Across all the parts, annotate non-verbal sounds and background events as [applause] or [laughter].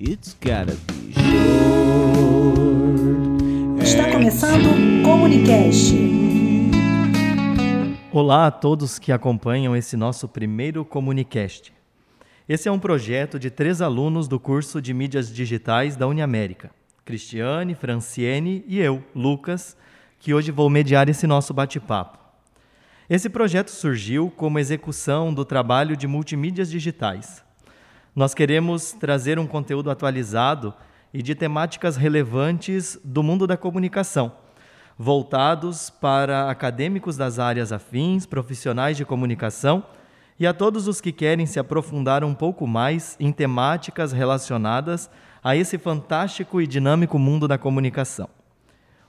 It's gotta be short. Está começando o Comunicast. Olá a todos que acompanham esse nosso primeiro Comunicast. Esse é um projeto de três alunos do curso de mídias digitais da Uniamérica: Cristiane, Franciene e eu, Lucas, que hoje vou mediar esse nosso bate-papo. Esse projeto surgiu como execução do trabalho de multimídias digitais. Nós queremos trazer um conteúdo atualizado e de temáticas relevantes do mundo da comunicação, voltados para acadêmicos das áreas afins, profissionais de comunicação e a todos os que querem se aprofundar um pouco mais em temáticas relacionadas a esse fantástico e dinâmico mundo da comunicação.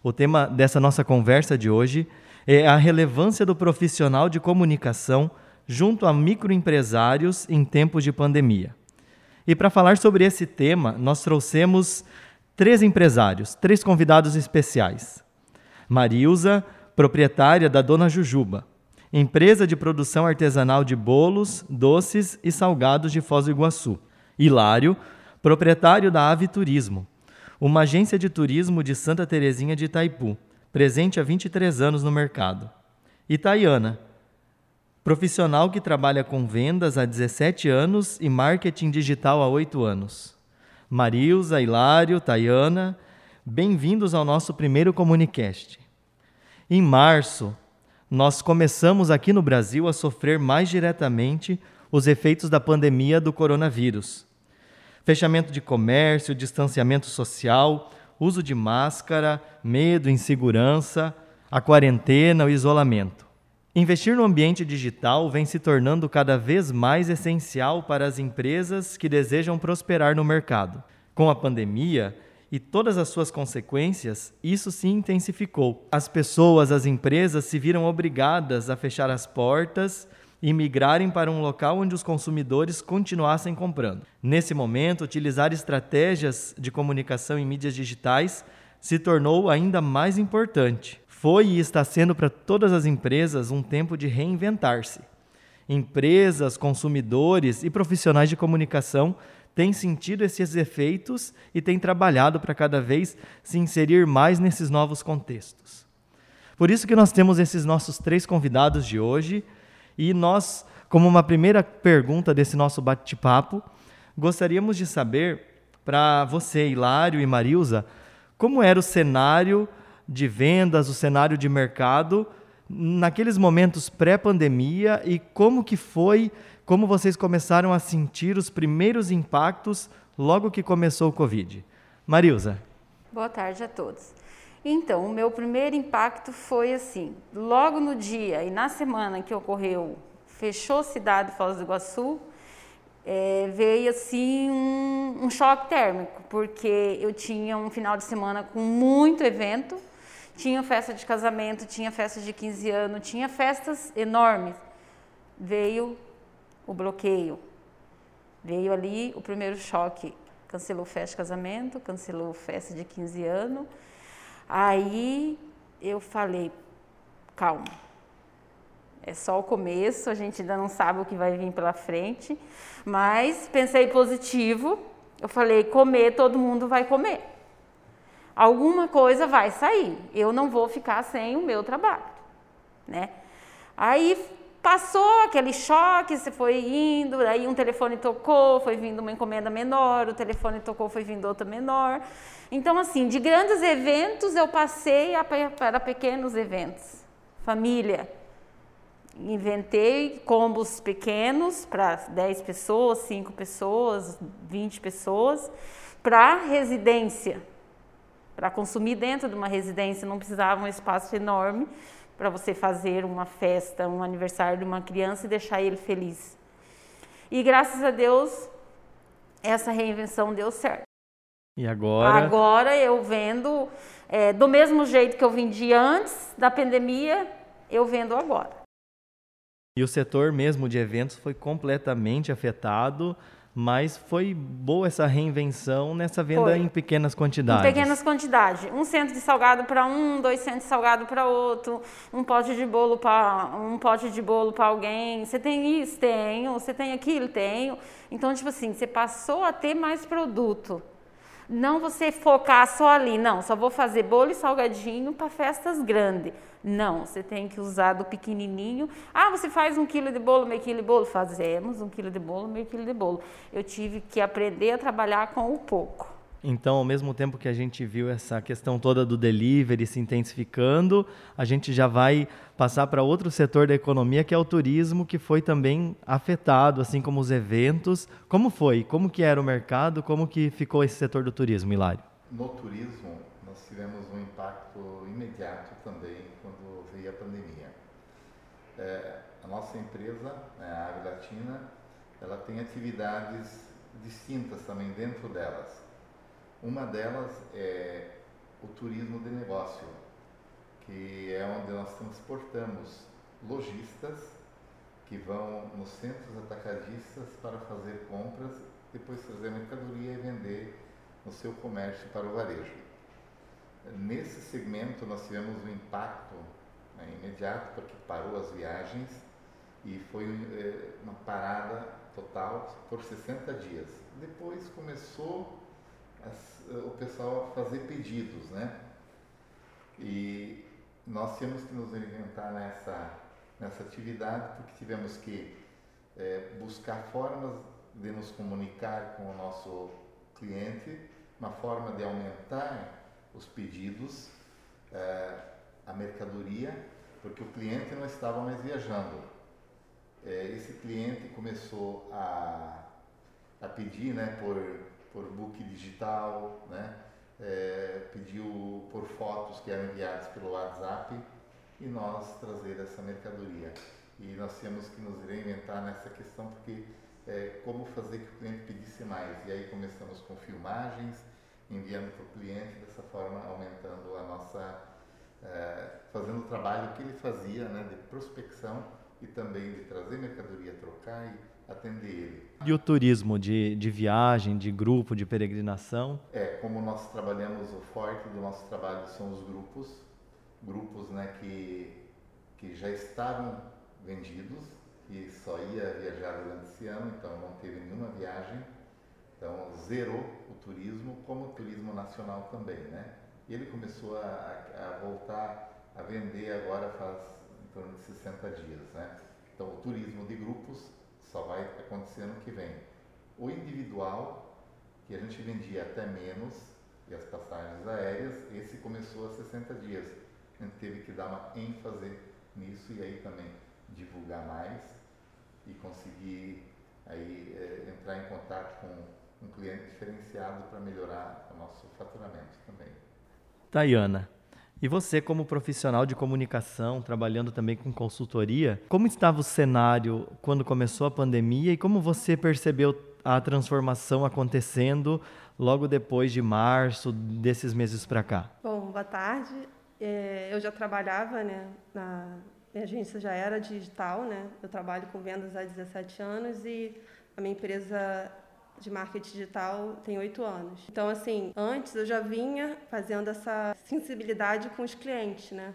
O tema dessa nossa conversa de hoje é a relevância do profissional de comunicação junto a microempresários em tempos de pandemia. E para falar sobre esse tema, nós trouxemos três empresários, três convidados especiais. Marilza, proprietária da Dona Jujuba, empresa de produção artesanal de bolos, doces e salgados de Foz do Iguaçu. Hilário, proprietário da Ave Turismo, uma agência de turismo de Santa Terezinha de Itaipu, presente há 23 anos no mercado. E Tayana, profissional que trabalha com vendas há 17 anos e marketing digital há 8 anos. Marilza, Hilário, Tayana, bem-vindos ao nosso primeiro Comunicast. Em março, nós começamos aqui no Brasil a sofrer mais diretamente os efeitos da pandemia do coronavírus fechamento de comércio, distanciamento social, uso de máscara, medo, insegurança, a quarentena, o isolamento. Investir no ambiente digital vem se tornando cada vez mais essencial para as empresas que desejam prosperar no mercado. Com a pandemia e todas as suas consequências, isso se intensificou. As pessoas, as empresas se viram obrigadas a fechar as portas e migrarem para um local onde os consumidores continuassem comprando. Nesse momento, utilizar estratégias de comunicação em mídias digitais se tornou ainda mais importante. Foi e está sendo para todas as empresas um tempo de reinventar-se. Empresas, consumidores e profissionais de comunicação têm sentido esses efeitos e têm trabalhado para cada vez se inserir mais nesses novos contextos. Por isso que nós temos esses nossos três convidados de hoje e nós, como uma primeira pergunta desse nosso bate-papo, gostaríamos de saber para você, Hilário e Marilza, como era o cenário de vendas, o cenário de mercado naqueles momentos pré-pandemia e como que foi, como vocês começaram a sentir os primeiros impactos logo que começou o Covid. Marilza. Boa tarde a todos. Então, o meu primeiro impacto foi assim: logo no dia e na semana que ocorreu, fechou a cidade de Foz do Iguaçu, é, veio assim um, um, choque térmico, porque eu tinha um final de semana com muito evento, tinha festa de casamento, tinha festa de 15 anos, tinha festas enormes. Veio o bloqueio, veio ali o primeiro choque. Cancelou festa de casamento, cancelou festa de 15 anos Aí eu falei, calma, é só o começo, a gente ainda não sabe o que vai vir pela frente, mas pensei positivo, eu falei, comer, todo mundo vai comer. Alguma coisa vai sair, eu não vou ficar sem o meu trabalho, né? Aí passou aquele choque, você foi indo, aí um telefone tocou, foi vindo uma encomenda menor, o telefone tocou, foi vindo outra menor. Então, assim, de grandes eventos eu passei para pequenos eventos. Família. Inventei combos pequenos para 10 pessoas, 5 pessoas, 20 pessoas, para residência. Para consumir dentro de uma residência, não precisava um espaço enorme para você fazer uma festa, um aniversário de uma criança e deixar ele feliz. E graças a Deus, essa reinvenção deu certo. E agora? Agora eu vendo é, do mesmo jeito que eu vendia antes da pandemia, eu vendo agora. E o setor mesmo de eventos foi completamente afetado, Mas foi boa essa reinvenção nessa venda Foi. em pequenas quantidades. Em pequenas quantidades. Um centro de salgado para um, dois centros de salgado para outro, um pote de bolo para um pote de bolo para alguém. Você tem isso? Tenho. Você tem aquilo? Tenho. Então, tipo assim, você passou a ter mais produto. Não você focar só ali, não, só vou fazer bolo e salgadinho para festas grandes. Não, você tem que usar do pequenininho. Ah, você faz um quilo de bolo, meio quilo de bolo? Fazemos um quilo de bolo, meio quilo de bolo. Eu tive que aprender a trabalhar com o pouco. Então, ao mesmo tempo que a gente viu essa questão toda do delivery se intensificando, a gente já vai passar para outro setor da economia, que é o turismo, que foi também afetado, assim como os eventos. Como foi? Como que era o mercado? Como que ficou esse setor do turismo, Hilário? No turismo, nós tivemos um impacto imediato também quando veio a pandemia. É, a nossa empresa, né, a Ave Latina, ela tem atividades distintas também dentro delas. Uma delas é o turismo de negócio, que é onde nós transportamos lojistas que vão nos centros atacadistas para fazer compras, depois trazer mercadoria e vender no seu comércio para o varejo. Nesse segmento nós tivemos um impacto né, imediato porque parou as viagens e foi eh, uma parada total por 60 dias. Depois começou as, o pessoal a fazer pedidos, né? E nós tínhamos que nos reinventar nessa, nessa atividade porque tivemos que é, buscar formas de nos comunicar com o nosso cliente, uma forma de aumentar os pedidos, é, a mercadoria, porque o cliente não estava mais viajando. É, esse cliente começou a, a pedir né, por por book digital, né? É, pediu por fotos que eram enviadas pelo WhatsApp e nós trazer essa mercadoria. E nós tínhamos que nos reinventar nessa questão porque é, como fazer que o cliente pedisse mais. E aí começamos com filmagens, enviando para o cliente, dessa forma aumentando a nossa, é, fazendo o trabalho que ele fazia né, de prospecção e também de trazer mercadoria, trocar e atender ele. E o turismo de, de viagem, de grupo, de peregrinação? É, como nós trabalhamos, o forte do nosso trabalho são os grupos, grupos né, que, que já estavam vendidos, que só ia viajar durante esse ano, então não teve nenhuma viagem, então zerou o turismo, como o turismo nacional também, né? E ele começou a, a voltar a vender agora faz em torno de 60 dias, né? Então o turismo de grupos só vai acontecer ano que vem. O individual, que a gente vendia até menos, e as passagens aéreas, esse começou a 60 dias. A gente teve que dar uma ênfase nisso e aí também divulgar mais e conseguir aí é, entrar em contato com um cliente diferenciado para melhorar o nosso faturamento também. Tayana, e você, como profissional de comunicação, trabalhando também com consultoria, como estava o cenário quando começou a pandemia e como você percebeu a transformação acontecendo logo depois de março, desses meses para cá? Bom, boa tarde. É, eu já trabalhava, né, na minha agência já era digital, né? Eu trabalho com vendas há 17 anos e a minha empresa de marketing digital tem oito anos. Então, assim, antes eu já vinha fazendo essa sensibilidade com os clientes, né?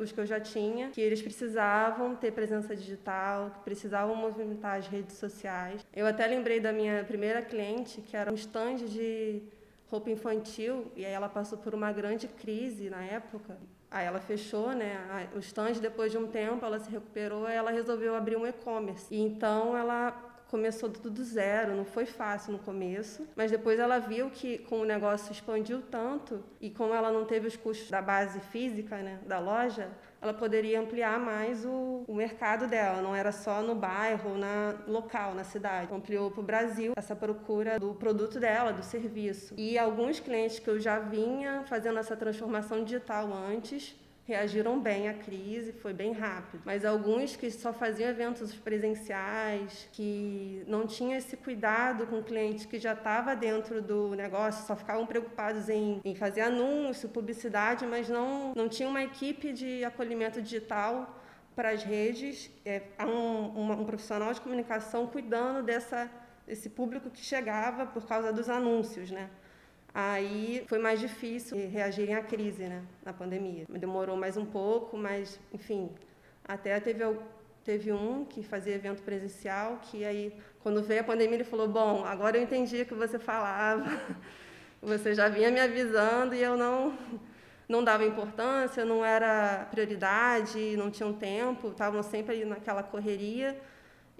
Os que, eu já tinha, que eles precisavam ter presença digital, que precisavam movimentar as redes sociais. Eu até lembrei da minha primeira cliente, que era um stand de roupa infantil, e aí ela passou por uma grande crise na época. Aí ela fechou, né, o stand, depois de um tempo ela se recuperou, ela resolveu abrir um e-commerce. E então ela começou tudo do zero, não foi fácil no começo, mas depois ela viu que com o negócio expandiu tanto e como ela não teve os custos da base física, né, da loja, ela poderia ampliar mais o, o mercado dela, não era só no bairro, na local, na cidade. Ampliou para o Brasil essa procura do produto dela, do serviço. E alguns clientes que eu já vinha fazendo essa transformação digital antes, reagiram bem à crise, foi bem rápido. Mas alguns que só faziam eventos presenciais, que não tinham esse cuidado com o cliente que já estava dentro do negócio, só ficavam preocupados em, em fazer anúncio, publicidade, mas não, não tinha uma equipe de acolhimento digital para as redes, é, um, um, profissional de comunicação cuidando dessa esse público que chegava por causa dos anúncios, né? Aí foi mais difícil reagirem à crise, né, na pandemia. Demorou mais um pouco, mas, enfim, até teve, teve um que fazia evento presencial, que aí, quando veio a pandemia, ele falou: Bom, agora eu entendi o que você falava, [laughs] você já vinha me avisando e eu não, não dava importância, não era prioridade, não tinha um tempo, estavam sempre ali naquela correria.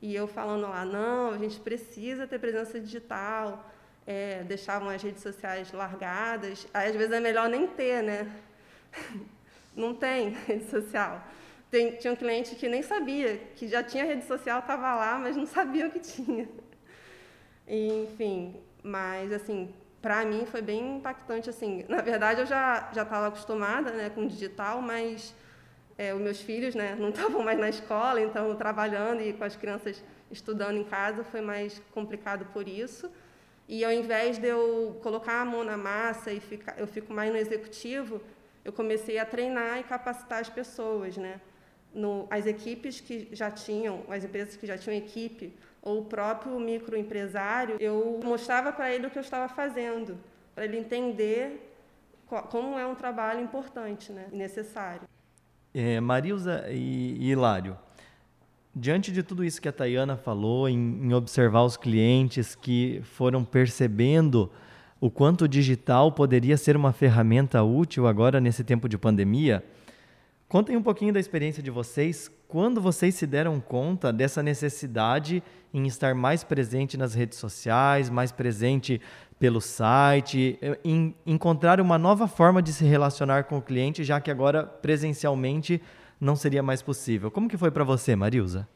E eu falando lá: Não, a gente precisa ter presença digital é, deixavam as redes sociais largadas. Aí, às vezes, é melhor nem ter, né? [laughs] Não tem rede social. Tem, tinha um cliente que nem sabia, que já tinha rede social, estava lá, mas não sabia o que tinha. enfim, mas, assim, para mim foi bem impactante, assim. Na verdade, eu já já estava acostumada, né, com digital, mas é, os meus filhos, né, não estavam mais na escola, então trabalhando e com as crianças estudando em casa foi mais complicado por isso. E ao invés de eu colocar a mão na massa e ficar, eu fico mais no executivo, eu comecei a treinar e capacitar as pessoas, né? No, as equipes que já tinham, as empresas que já tinham equipe, ou o próprio microempresário, eu mostrava para ele o que eu estava fazendo, para ele entender como é um trabalho importante né, e necessário. É, Marilza e, e Hilário, Diante de tudo isso que a Tayana falou, em, em, observar os clientes que foram percebendo o quanto o digital poderia ser uma ferramenta útil agora nesse tempo de pandemia, contem um pouquinho da experiência de vocês, quando vocês se deram conta dessa necessidade em estar mais presente nas redes sociais, mais presente pelo site, em encontrar uma nova forma de se relacionar com o cliente, já que agora presencialmente não seria mais possível. Como que foi para você, Marilza?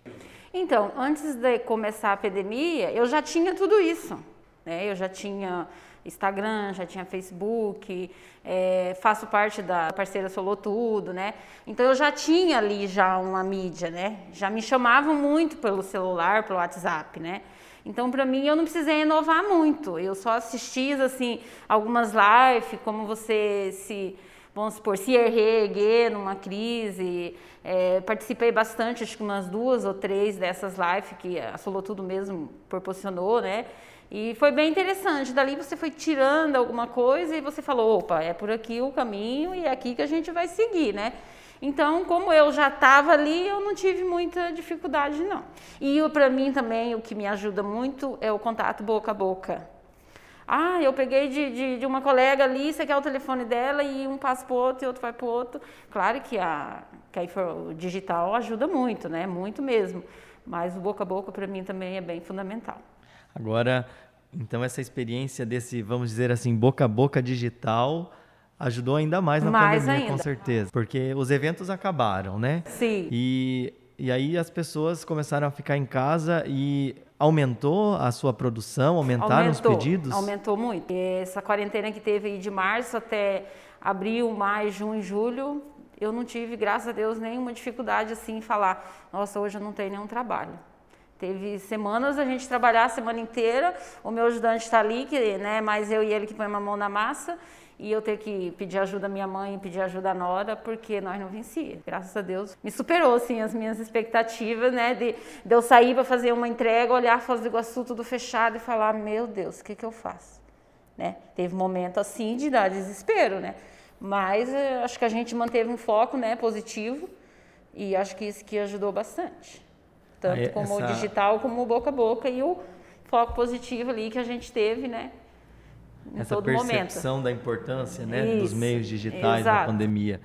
Então, antes de começar a epidemia, eu já tinha tudo isso. Né? Eu já tinha Instagram, já tinha Facebook, é, faço parte da parceira Solou Tudo, né? Então eu já tinha ali já uma mídia, né? Já me chamavam muito pelo celular, pelo WhatsApp, né? Então para mim eu não precisei inovar muito. Eu só assistia assim algumas lives, como você se vamos supor, se erguer numa crise. É, participei bastante, acho que umas duas ou três dessas lives que a Solotudo mesmo proporcionou, né? E foi bem interessante. Dali você foi tirando alguma coisa e você falou: opa, é por aqui o caminho e é aqui que a gente vai seguir, né? Então, como eu já estava ali, eu não tive muita dificuldade, não. E para mim também, o que me ajuda muito é o contato boca a boca. Ah, eu peguei de, de, de uma colega ali, você quer o telefone dela e um passa para o outro e outro vai para o outro. Claro que a, que o digital ajuda muito, né? Muito mesmo. Mas o boca a boca para mim também é bem fundamental. Agora, então essa experiência desse, vamos dizer assim, boca a boca digital ajudou ainda mais na mais pandemia, ainda. com certeza. Porque os eventos acabaram, né? Sim. E, e aí as pessoas começaram a ficar em casa e Aumentou a sua produção? Aumentaram aumentou, os pedidos? Aumentou muito. Essa quarentena que teve aí de março até abril, maio, junho, julho, eu não tive, graças a Deus, nenhuma dificuldade assim em falar, nossa, hoje eu não tenho nenhum trabalho. Teve semanas a gente trabalhar a semana inteira, o meu ajudante está ali, que, né, mais eu e ele que põe uma mão na massa, e eu ter que pedir ajuda à minha mãe, pedir ajuda à Nora, porque nós não vencia. Graças a Deus, me superou, assim, as minhas expectativas, né, de, de eu sair para fazer uma entrega, olhar Foz do Iguaçu tudo fechado e falar, meu Deus, o que que eu faço? Né? Teve momento, assim, de dar desespero, né? Mas eh, acho que a gente manteve um foco, né, positivo, e acho que isso que ajudou bastante. Tanto Aí, como essa... o digital, como o boca a boca, e o foco positivo ali que a gente teve, né, essa percepção momento. da importância né, Isso, dos meios digitais exato. na pandemia.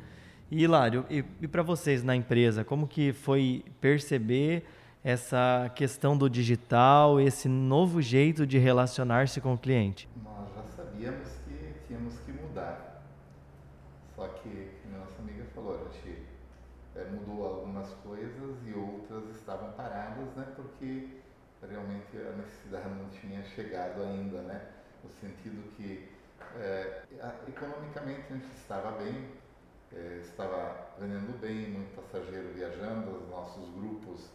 E Hilário, e, e para vocês na empresa, como que foi perceber essa questão do digital, esse novo jeito de relacionar-se com o cliente? Nós já sabíamos que tínhamos que mudar. Só que, como a nossa amiga falou, a gente é, mudou algumas coisas e outras estavam paradas, né? Porque realmente a necessidade não tinha chegado ainda, né? No sentido que é, economicamente a gente estava bem, é, estava vendendo bem, muito passageiro viajando, os nossos grupos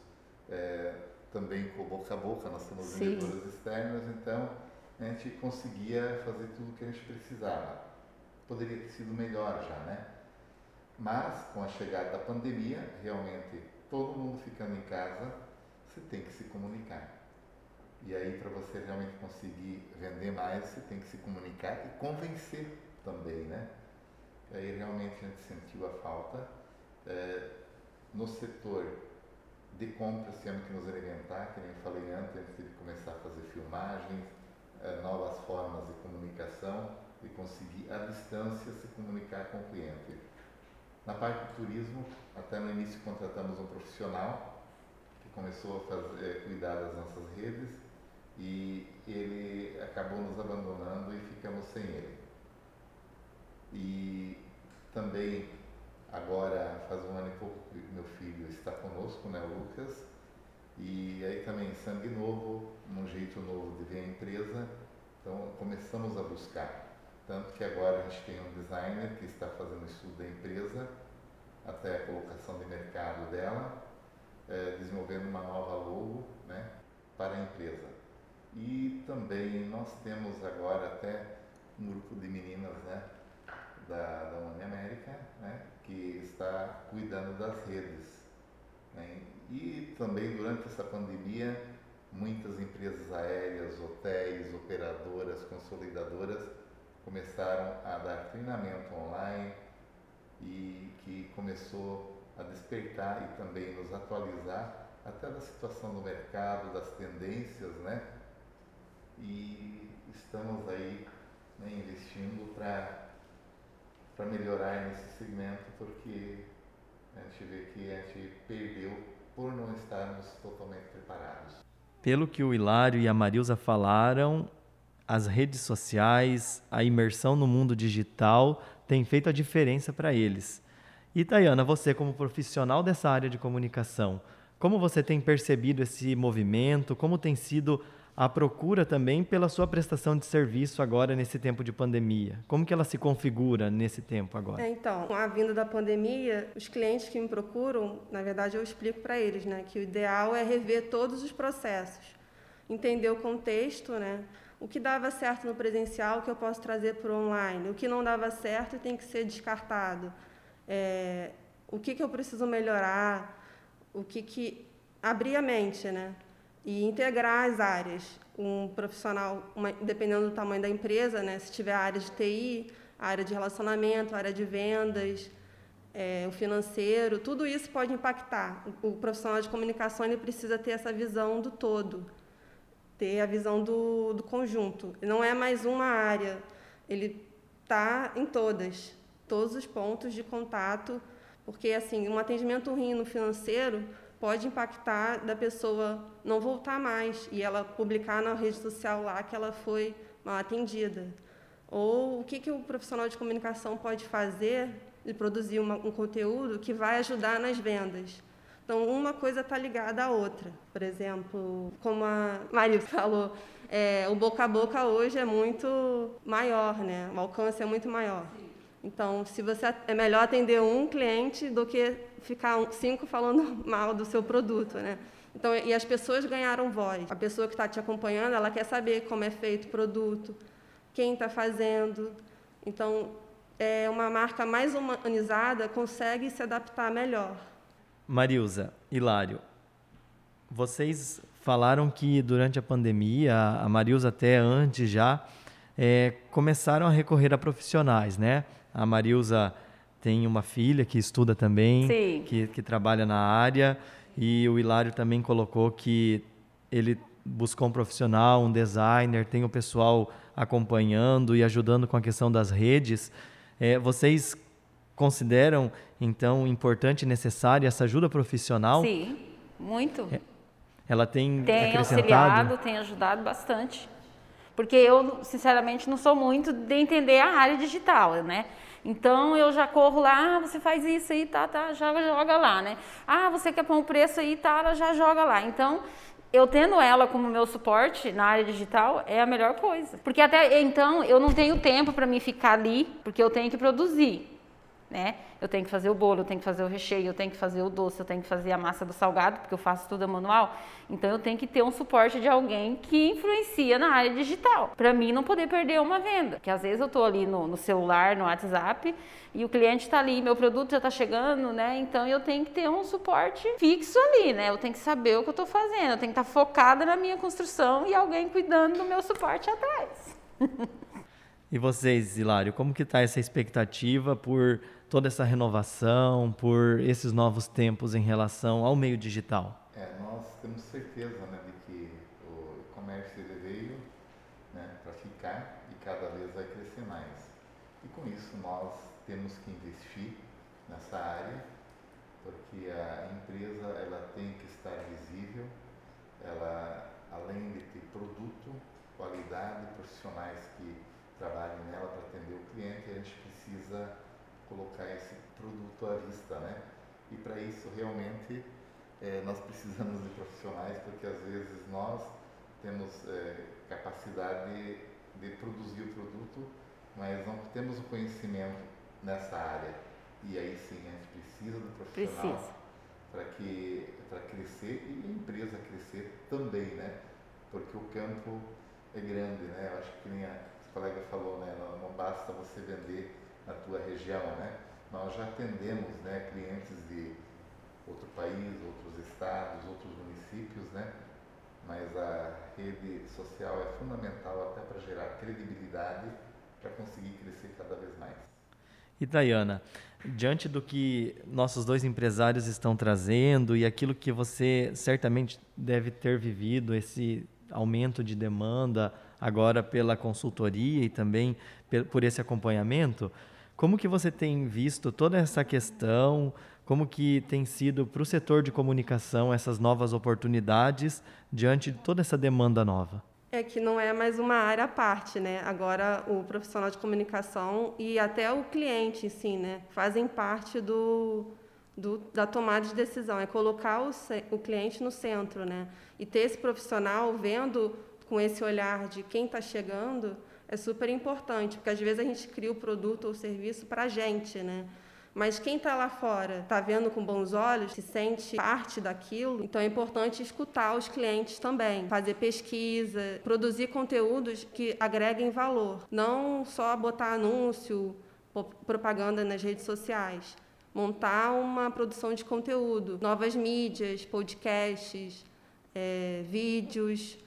é, também com boca a boca, nós temos vendedores externos, então a gente conseguia fazer tudo o que a gente precisava. Poderia ter sido melhor já, né? Mas com a chegada da pandemia, realmente todo mundo ficando em casa, você tem que se comunicar. E aí, para você realmente conseguir vender mais, você tem que se comunicar e convencer também, né? E aí, realmente, a gente sentiu a falta. É, no setor de compras, temos que nos reinventar, que nem falei antes, a gente teve que começar a fazer filmagens, é, novas formas de comunicação e conseguir, à distância, se comunicar com o cliente. Na parte do turismo, até no início contratamos um profissional que começou a fazer, cuidar das nossas redes e ele acabou nos abandonando e ficamos sem ele. E também agora faz um ano e pouco que meu filho está conosco, né, Lucas, e aí também sangue novo, um jeito novo de ver a empresa, então começamos a buscar. Tanto que agora a gente tem um designer que está fazendo estudo da empresa, até a colocação de mercado dela, é, desenvolvendo uma nova logo né, para a empresa. E também nós temos agora até um grupo de meninas né, da, da Uniamérica né, que está cuidando das redes. Né, e também durante essa pandemia, muitas empresas aéreas, hotéis, operadoras, consolidadoras começaram a dar treinamento online e que começou a despertar e também nos atualizar até da situação do mercado, das tendências, né? E estamos aí né, investindo para melhorar nesse segmento, porque a gente vê que a gente perdeu por não estarmos totalmente preparados. Pelo que o Hilário e a Marilza falaram, as redes sociais, a imersão no mundo digital tem feito a diferença para eles. E Tayana, você como profissional dessa área de comunicação, como você tem percebido esse movimento? Como tem sido a procura também pela sua prestação de serviço agora nesse tempo de pandemia? Como que ela se configura nesse tempo agora? É, então, com a vinda da pandemia, os clientes que me procuram, na verdade eu explico para eles, né, que o ideal é rever todos os processos, entender o contexto, né, o que dava certo no presencial que eu posso trazer para o online, o que não dava certo tem que ser descartado, é, o que, que eu preciso melhorar, o que que abrir a mente, né? E integrar as áreas. Um profissional, uma, dependendo do tamanho da empresa, né, se tiver a área de TI, a área de relacionamento, a área de vendas, é, o financeiro, tudo isso pode impactar. O, o, profissional de comunicação ele precisa ter essa visão do todo, ter a visão do, do conjunto. Não é mais uma área, ele está em todas, todos os pontos de contato, porque assim um atendimento ruim no financeiro pode impactar da pessoa não voltar mais e ela publicar na rede social lá que ela foi mal atendida. Ou o que, que o profissional de comunicação pode fazer de produzir uma, um conteúdo que vai ajudar nas vendas. Então, uma coisa está ligada à outra. Por exemplo, como a Maria [laughs] falou, é, o boca a boca hoje é muito maior, né? o alcance é muito maior. Então, se você é melhor atender um cliente do que ficar cinco falando [laughs] mal do seu produto, né? Então, e as pessoas ganharam voz. A pessoa que está te acompanhando, ela quer saber como é feito o produto, quem está fazendo. Então, é uma marca mais humanizada consegue se adaptar melhor. Marilza, Hilário, vocês falaram que durante a pandemia, a Marilza até antes já, é, começaram a recorrer a profissionais, né? A Marilza tem uma filha que estuda também, que, que trabalha na área, e o Hilário também colocou que ele buscou um profissional, um designer, tem o pessoal acompanhando e ajudando com a questão das redes. É, vocês consideram, então, importante e necessária essa ajuda profissional? Sim, muito. É, ela tem, tem acrescentado? auxiliado, tem ajudado bastante. Porque eu, sinceramente, não sou muito de entender a área digital, né? Então eu já corro lá, ah, você faz isso aí, tá, tá, joga, joga lá, né? Ah, você quer pôr um preço aí, tá, ela já joga lá. Então, eu tendo ela como meu suporte na área digital é a melhor coisa. Porque até então eu não tenho tempo para mim ficar ali, porque eu tenho que produzir. Né? Eu tenho que fazer o bolo, eu tenho que fazer o recheio, eu tenho que fazer o doce, eu tenho que fazer a massa do salgado, porque eu faço tudo manual. Então eu tenho que ter um suporte de alguém que influencia na área digital, para mim não poder perder uma venda. Que às vezes eu estou ali no, no, celular, no WhatsApp, e o cliente está ali, meu produto já está chegando, né? Então eu tenho que ter um suporte fixo ali, né? Eu tenho que saber o que eu estou fazendo, eu tenho que estar tá focada na minha construção e alguém cuidando do meu suporte atrás. [laughs] E vocês, Hilário, como que está essa expectativa por toda essa renovação, por esses novos tempos em relação ao meio digital? É, nós temos certeza né, de que o comércio veio né, para ficar e cada vez vai crescer mais. E com isso nós temos que investir nessa área, porque a empresa ela tem que estar visível, ela além de ter produto, qualidade, profissionais que trabalhe nela para atender o cliente, a gente precisa colocar esse produto à vista, né? E para isso realmente é, nós precisamos de profissionais, porque às vezes nós temos é, capacidade de, de, produzir o produto, mas não temos o conhecimento nessa área. E aí sim a gente precisa do profissional para que para crescer e a empresa crescer também, né? Porque o campo é grande, né? Eu acho que nem a, colega falou, né, não, não, basta você vender na tua região, né? Nós já atendemos, né, clientes de outro país, outros estados, outros municípios, né? Mas a rede social é fundamental até para gerar credibilidade para conseguir crescer cada vez mais. E Dayana, diante do que nossos dois empresários estão trazendo e aquilo que você certamente deve ter vivido, esse aumento de demanda, agora pela consultoria e também por esse acompanhamento. Como que você tem visto toda essa questão? Como que tem sido para o setor de comunicação essas novas oportunidades diante de toda essa demanda nova? É que não é mais uma área à parte, né? Agora o profissional de comunicação e até o cliente em si, né, fazem parte do, do, da tomada de decisão. É colocar o, o cliente no centro, né? E ter esse profissional vendo com esse olhar de quem está chegando é super importante, porque às vezes a gente cria o produto ou o serviço para a gente, né? Mas quem está lá fora está vendo com bons olhos, se sente parte daquilo, então é importante escutar os clientes também, fazer pesquisa, produzir conteúdos que agreguem valor, não só botar anúncio, propaganda nas redes sociais, montar uma produção de conteúdo, novas mídias, podcasts, é, vídeos.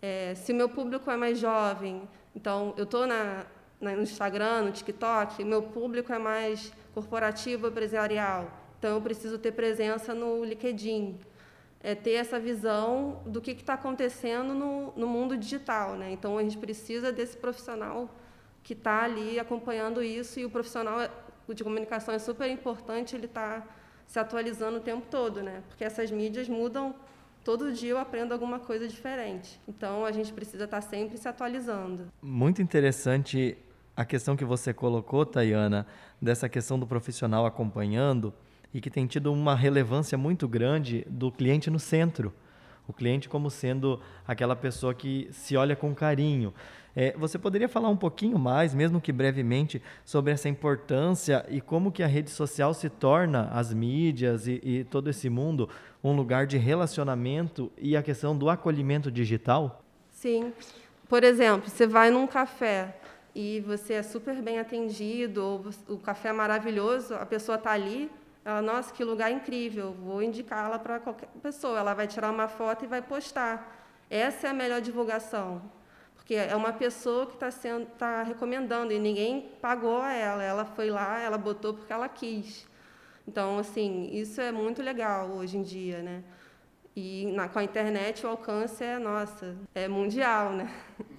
É, se o meu público é mais jovem, então eu estou no Instagram, no TikTok, meu público é mais corporativo, empresarial, então eu preciso ter presença no LinkedIn, é ter essa visão do que está acontecendo no, no mundo digital, né? Então a gente precisa desse profissional que está ali acompanhando isso e o profissional de comunicação é super importante ele está se atualizando o tempo todo, né? Porque essas mídias mudam todo dia eu aprendo alguma coisa diferente. Então a gente precisa estar sempre se atualizando. Muito interessante a questão que você colocou, Tayana, dessa questão do profissional acompanhando e que tem tido uma relevância muito grande do cliente no centro. O cliente como sendo aquela pessoa que se olha com carinho. É, você poderia falar um pouquinho mais, mesmo que brevemente, sobre essa importância e como que a rede social se torna, as mídias e, e todo esse mundo, um lugar de relacionamento e a questão do acolhimento digital? Sim. Por exemplo, você vai num café e você é super bem atendido, ou o café é maravilhoso, a pessoa está ali, ela, nossa, que lugar incrível, vou indicá-la para qualquer pessoa. Ela vai tirar uma foto e vai postar. Essa é a melhor divulgação. Porque é uma pessoa que está tá recomendando e ninguém pagou a ela, ela foi lá, ela botou porque ela quis. Então, assim, isso é muito legal hoje em dia, né? E na, com a internet o alcance é, nossa, é mundial, né? [laughs]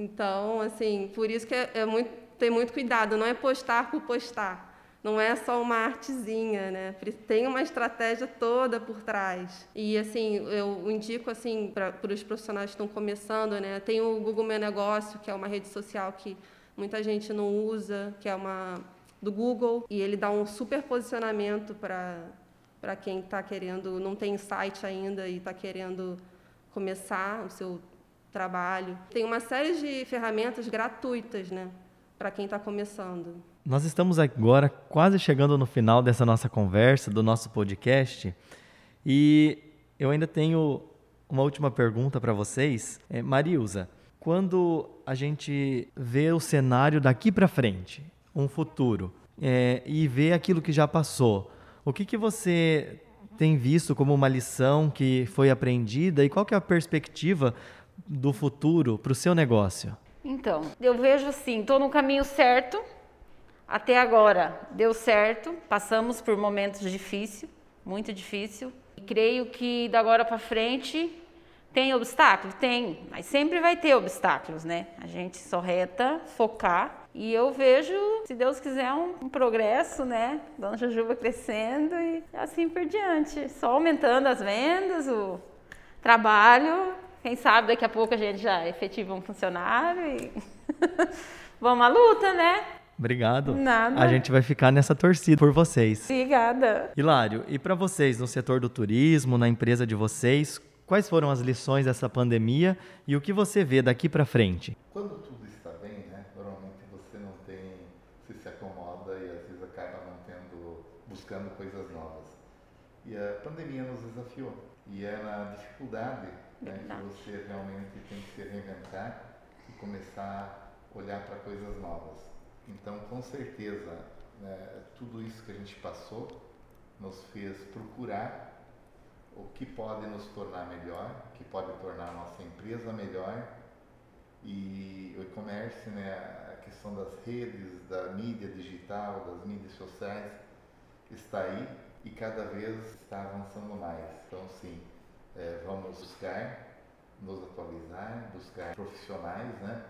Então, assim, por isso que é, é muito, tem muito cuidado, não é postar por postar não é só uma artezinha, né? Tem uma estratégia toda por trás. E assim, eu indico assim para os profissionais que estão começando, né? Tem o Google Meu Negócio, que é uma rede social que muita gente não usa, que é uma do Google, e ele dá um super posicionamento para para quem está querendo, não tem site ainda e está querendo começar o seu trabalho. Tem uma série de ferramentas gratuitas, né, para quem está começando. Nós estamos agora quase chegando no final dessa nossa conversa, do nosso podcast, e eu ainda tenho uma última pergunta para vocês. É, Marilza, quando a gente vê o cenário daqui para frente, um futuro, é, e vê aquilo que já passou, o que, que você tem visto como uma lição que foi aprendida e qual que é a perspectiva do futuro para o seu negócio? Então, eu vejo assim, estou no caminho certo, até agora deu certo, passamos por momentos difíceis, muito difícil. E creio que da agora para frente tem obstáculos? Tem, mas sempre vai ter obstáculos, né? A gente só reta, focar. E eu vejo, se Deus quiser, um, um progresso, né? Dona Jujuba crescendo e assim por diante. Só aumentando as vendas, o trabalho. Quem sabe daqui a pouco a gente já efetiva um funcionário e [laughs] vamos à luta, né? Obrigado. Nada. A gente vai ficar nessa torcida por vocês. Obrigada. Hilário, e para vocês no setor do turismo, na empresa de vocês, quais foram as lições dessa pandemia e o que você vê daqui para frente? Quando tudo está bem, né, normalmente você não tem, você se acomoda e às vezes acaba não tendo, buscando coisas novas. E a pandemia nos desafiou. E é na dificuldade né, que você realmente tem que se reinventar e começar a olhar para coisas novas. Então, com certeza, né, tudo isso que a gente passou nos fez procurar o que pode nos tornar melhor, o que pode tornar a nossa empresa melhor. E o e-commerce, né, a questão das redes, da mídia digital, das mídias sociais, está aí e cada vez está avançando mais. Então, sim, é, vamos buscar nos atualizar, buscar profissionais, né,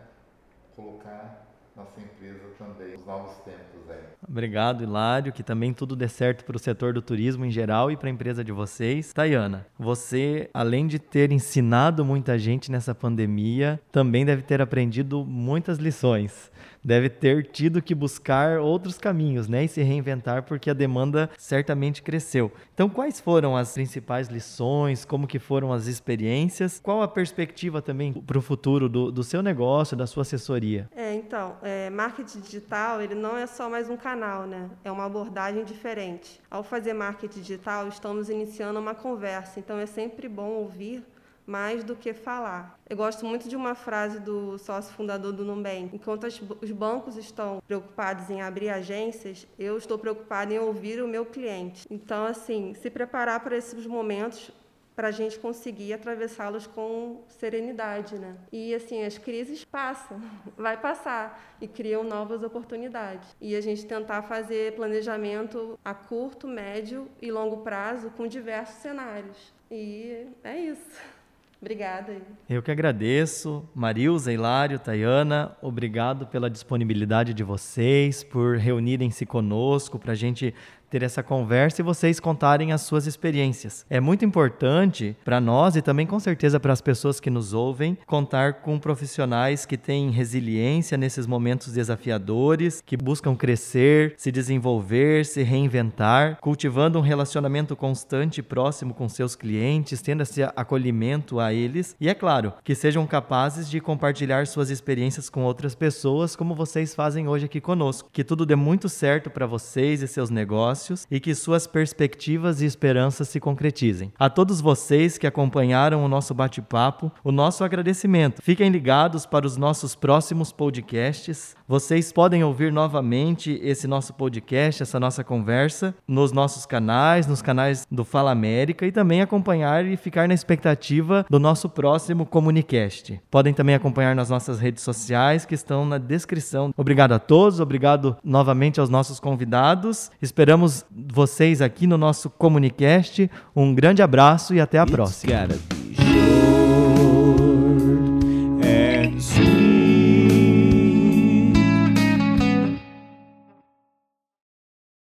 colocar nossa empresa também, os novos tempos aí. Obrigado, Hilário, que também tudo dê certo para o setor do turismo em geral e para a empresa de vocês. Tayana, você, além de ter ensinado muita gente nessa pandemia, também deve ter aprendido muitas lições deve ter tido que buscar outros caminhos, né, e se reinventar porque a demanda certamente cresceu. Então, quais foram as principais lições? Como que foram as experiências? Qual a perspectiva também para o futuro do, do, seu negócio, da sua assessoria? É, então, é, marketing digital ele não é só mais um canal, né? É uma abordagem diferente. Ao fazer marketing digital, estamos iniciando uma conversa. Então, é sempre bom ouvir mais do que falar. Eu gosto muito de uma frase do sócio fundador do Nubank. Enquanto os bancos estão preocupados em abrir agências, eu estou preocupado em ouvir o meu cliente. Então, assim, se preparar para esses momentos para a gente conseguir atravessá-los com serenidade, né? E assim as crises passam, [laughs] vai passar e criam novas oportunidades. E a gente tentar fazer planejamento a curto, médio e longo prazo com diversos cenários. E é isso. Obrigada. Eu que agradeço. Marilza, Hilário, Tayana, obrigado pela disponibilidade de vocês, por reunirem-se conosco, para a gente ter essa conversa e vocês contarem as suas experiências. É muito importante para nós e também com certeza para as pessoas que nos ouvem contar com profissionais que têm resiliência nesses momentos desafiadores, que buscam crescer, se desenvolver, se reinventar, cultivando um relacionamento constante e próximo com seus clientes, tendo esse acolhimento a eles e é claro, que sejam capazes de compartilhar suas experiências com outras pessoas como vocês fazem hoje aqui conosco. Que tudo dê muito certo para vocês e seus negócios negócios e que suas perspectivas e esperanças se concretizem. A todos vocês que acompanharam o nosso bate-papo, o nosso agradecimento. Fiquem ligados para os nossos próximos podcasts. Vocês podem ouvir novamente esse nosso podcast, essa nossa conversa, nos nossos canais, nos canais do Fala América e também acompanhar e ficar na expectativa do nosso próximo Comunicast. Podem também acompanhar nas nossas redes sociais que estão na descrição. Obrigado a todos, obrigado novamente aos nossos convidados. Esperamos vocês aqui no nosso Comunicast. Um grande abraço e até a próxima.